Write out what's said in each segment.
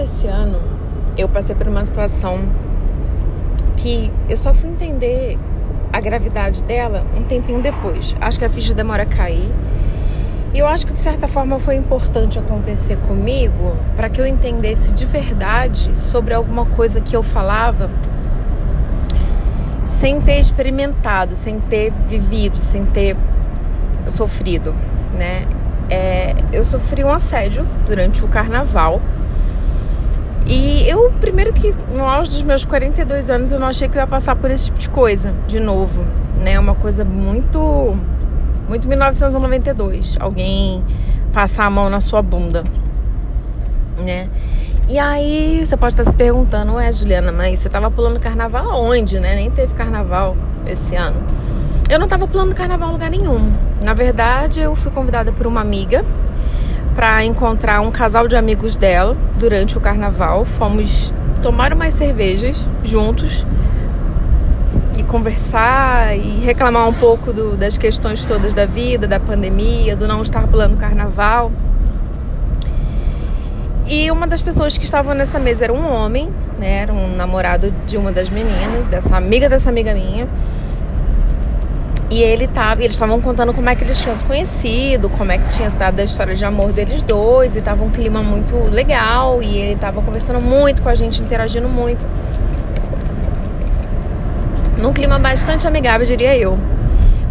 desse ano, eu passei por uma situação que eu só fui entender a gravidade dela um tempinho depois. Acho que a ficha demora a cair. E eu acho que de certa forma foi importante acontecer comigo para que eu entendesse de verdade sobre alguma coisa que eu falava sem ter experimentado, sem ter vivido, sem ter sofrido, né? É, eu sofri um assédio durante o carnaval. E eu, primeiro que no auge dos meus 42 anos, eu não achei que eu ia passar por esse tipo de coisa de novo, né? Uma coisa muito muito 1992, alguém passar a mão na sua bunda, né? E aí você pode estar se perguntando, ué, Juliana, mas você tava pulando carnaval aonde, né? Nem teve carnaval esse ano. Eu não tava pulando carnaval em lugar nenhum. Na verdade, eu fui convidada por uma amiga para encontrar um casal de amigos dela durante o carnaval. Fomos tomar umas cervejas juntos e conversar e reclamar um pouco do, das questões todas da vida, da pandemia, do não estar pulando carnaval. E uma das pessoas que estavam nessa mesa era um homem, né? Era um namorado de uma das meninas, dessa amiga dessa amiga minha. E ele tava, eles estavam contando como é que eles tinham se conhecido, como é que tinha se dado a história de amor deles dois, e tava um clima muito legal, e ele tava conversando muito com a gente, interagindo muito. Num clima bastante amigável, diria eu.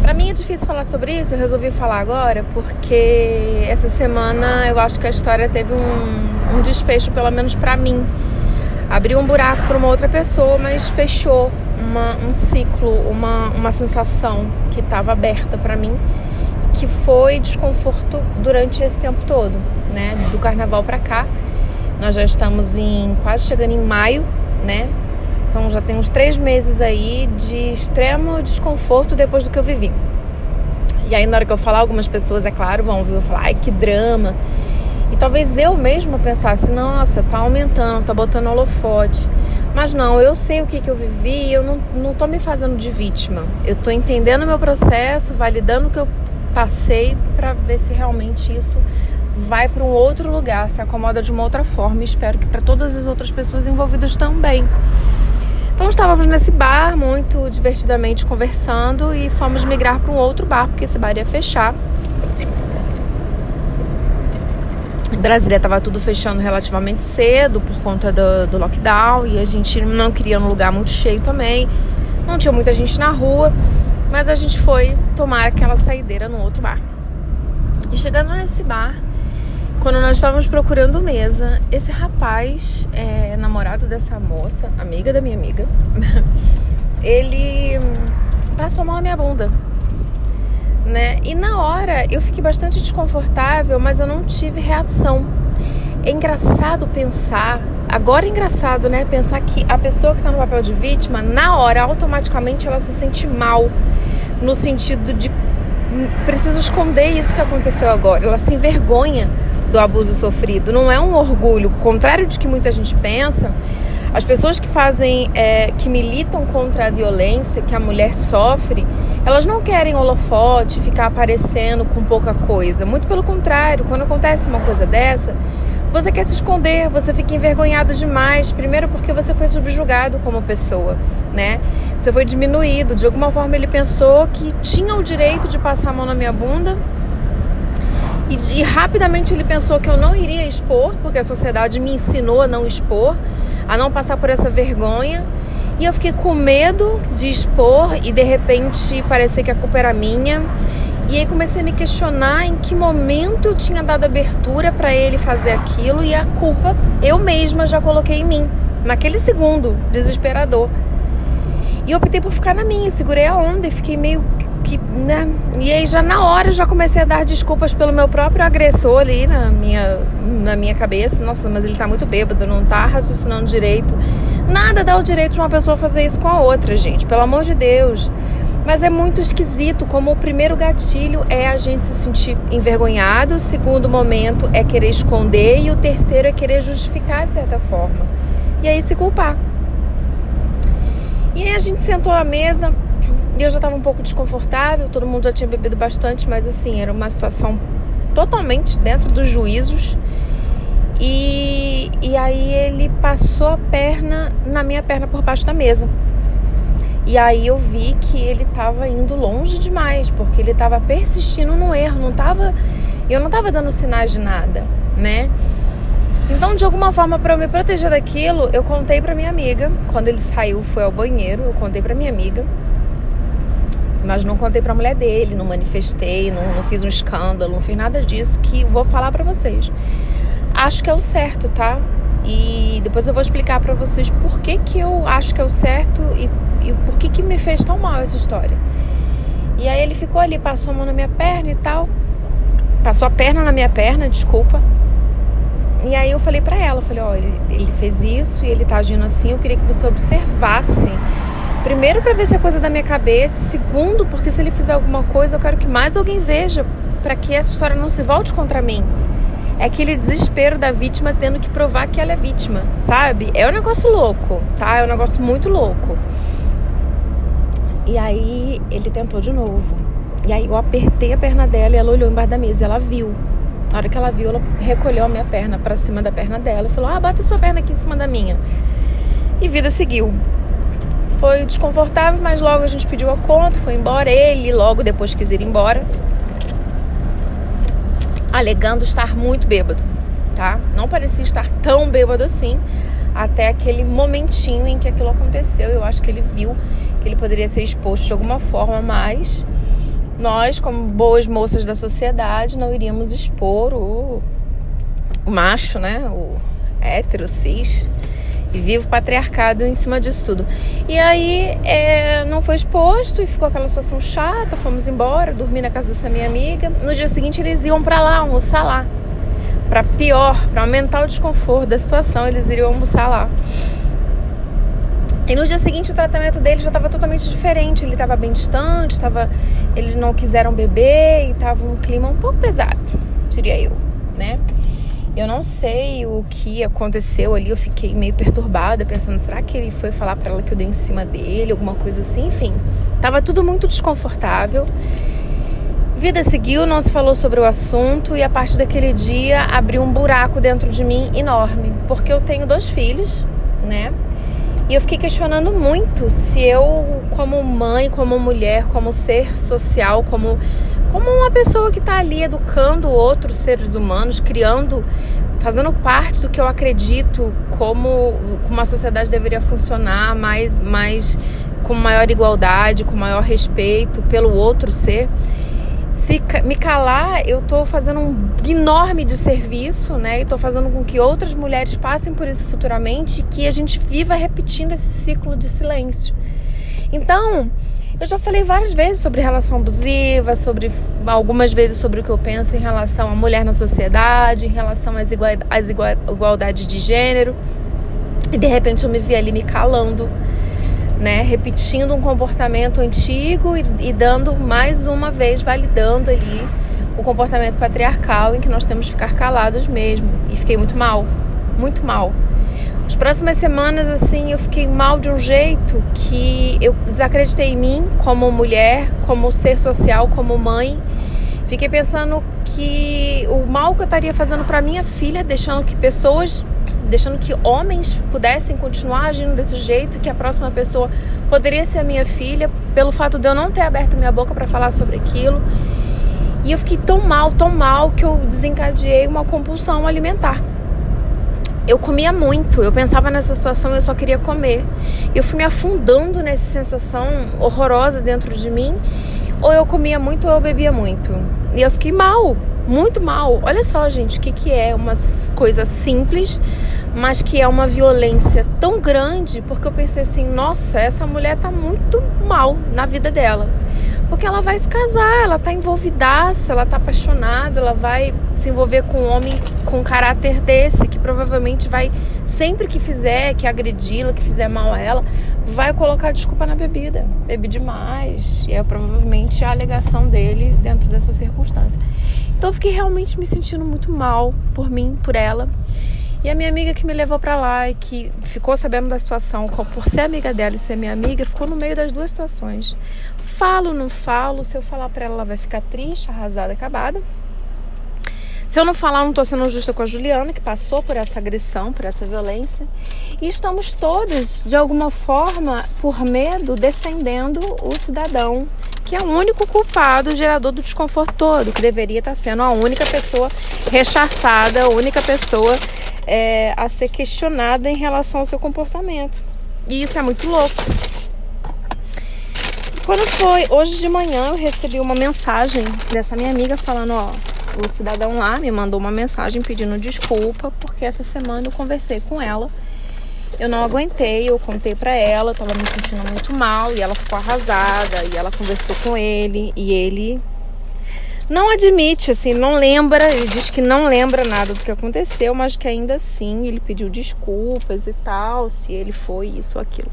Para mim é difícil falar sobre isso, eu resolvi falar agora porque essa semana eu acho que a história teve um, um desfecho, pelo menos para mim. Abriu um buraco para uma outra pessoa, mas fechou uma, um ciclo, uma, uma sensação que estava aberta para mim, que foi desconforto durante esse tempo todo, né? Do carnaval para cá. Nós já estamos em quase chegando em maio, né? Então já tem uns três meses aí de extremo desconforto depois do que eu vivi. E aí na hora que eu falar, algumas pessoas, é claro, vão ouvir eu falar, ai que drama. E talvez eu mesma pensasse, nossa, tá aumentando, tá botando holofote. Mas não, eu sei o que, que eu vivi eu não, não tô me fazendo de vítima. Eu tô entendendo o meu processo, validando o que eu passei para ver se realmente isso vai para um outro lugar, se acomoda de uma outra forma. E espero que para todas as outras pessoas envolvidas também. Então estávamos nesse bar muito divertidamente conversando e fomos migrar para um outro bar porque esse bar ia fechar. Brasília estava tudo fechando relativamente cedo por conta do, do lockdown e a gente não queria um lugar muito cheio também. Não tinha muita gente na rua, mas a gente foi tomar aquela saideira no outro bar. E chegando nesse bar, quando nós estávamos procurando mesa, esse rapaz, é, namorado dessa moça, amiga da minha amiga, ele passou a mão na minha bunda né? E na hora eu fiquei bastante desconfortável, mas eu não tive reação. É engraçado pensar, agora é engraçado, né? Pensar que a pessoa que está no papel de vítima, na hora, automaticamente ela se sente mal, no sentido de hum, preciso esconder isso que aconteceu agora. Ela se envergonha do abuso sofrido. Não é um orgulho, contrário de que muita gente pensa. As pessoas que fazem, é, que militam contra a violência que a mulher sofre, elas não querem holofote, ficar aparecendo com pouca coisa. Muito pelo contrário, quando acontece uma coisa dessa, você quer se esconder, você fica envergonhado demais. Primeiro porque você foi subjugado como pessoa, né? Você foi diminuído. De alguma forma ele pensou que tinha o direito de passar a mão na minha bunda. E, e rapidamente ele pensou que eu não iria expor, porque a sociedade me ensinou a não expor, a não passar por essa vergonha. E eu fiquei com medo de expor e de repente parecer que a culpa era minha. E aí comecei a me questionar em que momento eu tinha dado abertura para ele fazer aquilo e a culpa eu mesma já coloquei em mim, naquele segundo desesperador. E eu optei por ficar na minha, segurei a onda e fiquei meio que, né? E aí já na hora já comecei a dar desculpas pelo meu próprio agressor ali na minha na minha cabeça. Nossa, mas ele tá muito bêbado, não tá raciocinando direito. Nada dá o direito de uma pessoa fazer isso com a outra, gente. Pelo amor de Deus. Mas é muito esquisito como o primeiro gatilho é a gente se sentir envergonhado, o segundo momento é querer esconder e o terceiro é querer justificar de certa forma. E aí se culpar. E aí a gente sentou à mesa e eu já estava um pouco desconfortável, todo mundo já tinha bebido bastante, mas assim, era uma situação totalmente dentro dos juízos. E, e aí ele passou a perna na minha perna por baixo da mesa. E aí eu vi que ele estava indo longe demais, porque ele estava persistindo no erro, não tava, eu não estava dando sinais de nada, né? Então, de alguma forma, para eu me proteger daquilo, eu contei para minha amiga. Quando ele saiu, foi ao banheiro, eu contei para minha amiga. Mas não contei para a mulher dele, não manifestei, não, não, fiz um escândalo, não fiz nada disso que vou falar para vocês. Acho que é o certo, tá? E depois eu vou explicar para vocês por que, que eu acho que é o certo e, e por que, que me fez tão mal essa história. E aí ele ficou ali, passou a mão na minha perna e tal. Passou a perna na minha perna, desculpa. E aí eu falei para ela, falei, ó, oh, ele, ele fez isso e ele tá agindo assim, eu queria que você observasse. Primeiro para ver se é coisa da minha cabeça, segundo porque se ele fizer alguma coisa, eu quero que mais alguém veja para que essa história não se volte contra mim. É aquele desespero da vítima tendo que provar que ela é vítima, sabe? É um negócio louco, tá? É um negócio muito louco. E aí ele tentou de novo. E aí eu apertei a perna dela e ela olhou embaixo da mesa e ela viu. Na hora que ela viu, ela recolheu a minha perna para cima da perna dela e falou: Ah, bata sua perna aqui em cima da minha. E vida seguiu. Foi desconfortável, mas logo a gente pediu a conta, foi embora. Ele logo depois quis ir embora, alegando estar muito bêbado, tá? Não parecia estar tão bêbado assim, até aquele momentinho em que aquilo aconteceu. Eu acho que ele viu que ele poderia ser exposto de alguma forma, mas nós, como boas moças da sociedade, não iríamos expor o, o macho, né? O hétero, cis e vivo patriarcado em cima disso tudo. E aí é, não foi exposto e ficou aquela situação chata, fomos embora, dormi na casa dessa minha amiga. No dia seguinte eles iam para lá, almoçar lá. Para pior, para aumentar o desconforto da situação, eles iriam almoçar lá. E no dia seguinte o tratamento dele já estava totalmente diferente. Ele estava bem distante, tava, eles não quiseram beber e estava um clima um pouco pesado, diria eu, né? Eu não sei o que aconteceu ali, eu fiquei meio perturbada, pensando, será que ele foi falar para ela que eu dei em cima dele, alguma coisa assim? Enfim, tava tudo muito desconfortável. Vida seguiu, não se falou sobre o assunto e a partir daquele dia abriu um buraco dentro de mim enorme, porque eu tenho dois filhos, né? E eu fiquei questionando muito se eu, como mãe, como mulher, como ser social, como, como uma pessoa que está ali educando outros seres humanos, criando, fazendo parte do que eu acredito como uma sociedade deveria funcionar, mais, mais com maior igualdade, com maior respeito pelo outro ser se me calar, eu estou fazendo um enorme de serviço, né? E estou fazendo com que outras mulheres passem por isso futuramente que a gente viva repetindo esse ciclo de silêncio. Então, eu já falei várias vezes sobre relação abusiva, sobre algumas vezes sobre o que eu penso em relação à mulher na sociedade, em relação às, igual, às igualdades de gênero. E de repente eu me vi ali me calando né, repetindo um comportamento antigo e, e dando mais uma vez, validando ali o comportamento patriarcal em que nós temos que ficar calados mesmo. E fiquei muito mal, muito mal. As próximas semanas, assim, eu fiquei mal de um jeito que eu desacreditei em mim como mulher, como ser social, como mãe. Fiquei pensando que o mal que eu estaria fazendo para minha filha, deixando que pessoas deixando que homens pudessem continuar agindo desse jeito, que a próxima pessoa poderia ser a minha filha, pelo fato de eu não ter aberto minha boca para falar sobre aquilo. E eu fiquei tão mal, tão mal, que eu desencadeei uma compulsão alimentar. Eu comia muito, eu pensava nessa situação eu só queria comer. Eu fui me afundando nessa sensação horrorosa dentro de mim. Ou eu comia muito ou eu bebia muito. E eu fiquei mal, muito mal. Olha só, gente, o que, que é uma coisa simples, mas que é uma violência tão grande, porque eu pensei assim, nossa, essa mulher tá muito mal na vida dela. Porque ela vai se casar, ela tá envolvidaça, ela tá apaixonada, ela vai se envolver com um homem com um caráter desse, que provavelmente vai, sempre que fizer, que agredi-la, que fizer mal a ela, vai colocar desculpa na bebida. Bebi demais. E é provavelmente a alegação dele dentro dessa circunstância. Então eu fiquei realmente me sentindo muito mal por mim, por ela. E a minha amiga que me levou para lá e que ficou sabendo da situação, por ser amiga dela e ser minha amiga, ficou no meio das duas situações. Falo, não falo, se eu falar para ela, ela vai ficar triste, arrasada, acabada. Se eu não falar, não estou sendo justa com a Juliana, que passou por essa agressão, por essa violência. E estamos todos, de alguma forma, por medo, defendendo o cidadão, que é o único culpado, gerador do desconforto todo, que deveria estar sendo a única pessoa rechaçada, a única pessoa é, a ser questionada em relação ao seu comportamento. E isso é muito louco. Quando foi hoje de manhã, eu recebi uma mensagem dessa minha amiga falando: ó, o cidadão lá me mandou uma mensagem pedindo desculpa porque essa semana eu conversei com ela. Eu não aguentei, eu contei para ela, tava me sentindo muito mal e ela ficou arrasada e ela conversou com ele e ele não admite, assim, não lembra, ele diz que não lembra nada do que aconteceu, mas que ainda assim ele pediu desculpas e tal, se ele foi isso ou aquilo.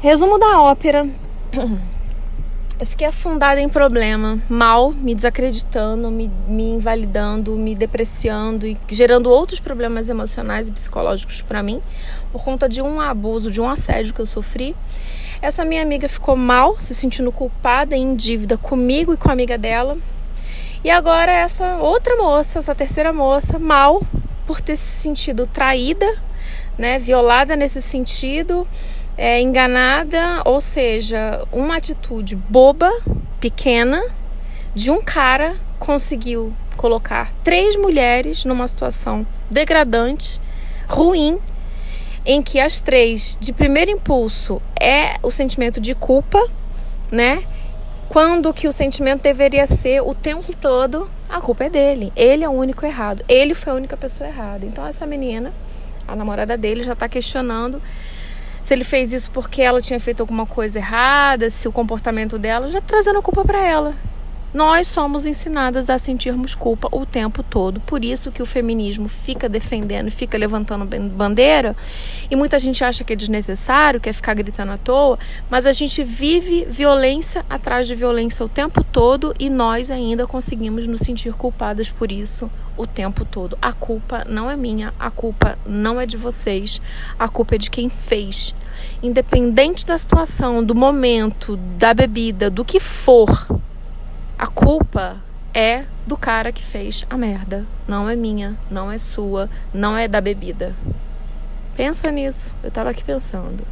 Resumo da ópera. Eu fiquei afundada em problema, mal, me desacreditando, me, me invalidando, me depreciando e gerando outros problemas emocionais e psicológicos para mim, por conta de um abuso, de um assédio que eu sofri. Essa minha amiga ficou mal, se sentindo culpada e em dívida comigo e com a amiga dela. E agora essa outra moça, essa terceira moça, mal por ter se sentido traída, né, violada nesse sentido é, enganada, ou seja, uma atitude boba, pequena, de um cara conseguiu colocar três mulheres numa situação degradante, ruim, em que as três, de primeiro impulso, é o sentimento de culpa, né? Quando que o sentimento deveria ser o tempo todo, a culpa é dele. Ele é o único errado. Ele foi a única pessoa errada. Então essa menina, a namorada dele, já está questionando se ele fez isso porque ela tinha feito alguma coisa errada, se o comportamento dela, já trazendo a culpa para ela. Nós somos ensinadas a sentirmos culpa o tempo todo. Por isso que o feminismo fica defendendo, fica levantando bandeira, e muita gente acha que é desnecessário, quer ficar gritando à toa, mas a gente vive violência atrás de violência o tempo todo e nós ainda conseguimos nos sentir culpadas por isso o tempo todo. A culpa não é minha, a culpa não é de vocês, a culpa é de quem fez. Independente da situação, do momento, da bebida, do que for, a culpa é do cara que fez a merda. Não é minha, não é sua, não é da bebida. Pensa nisso. Eu tava aqui pensando.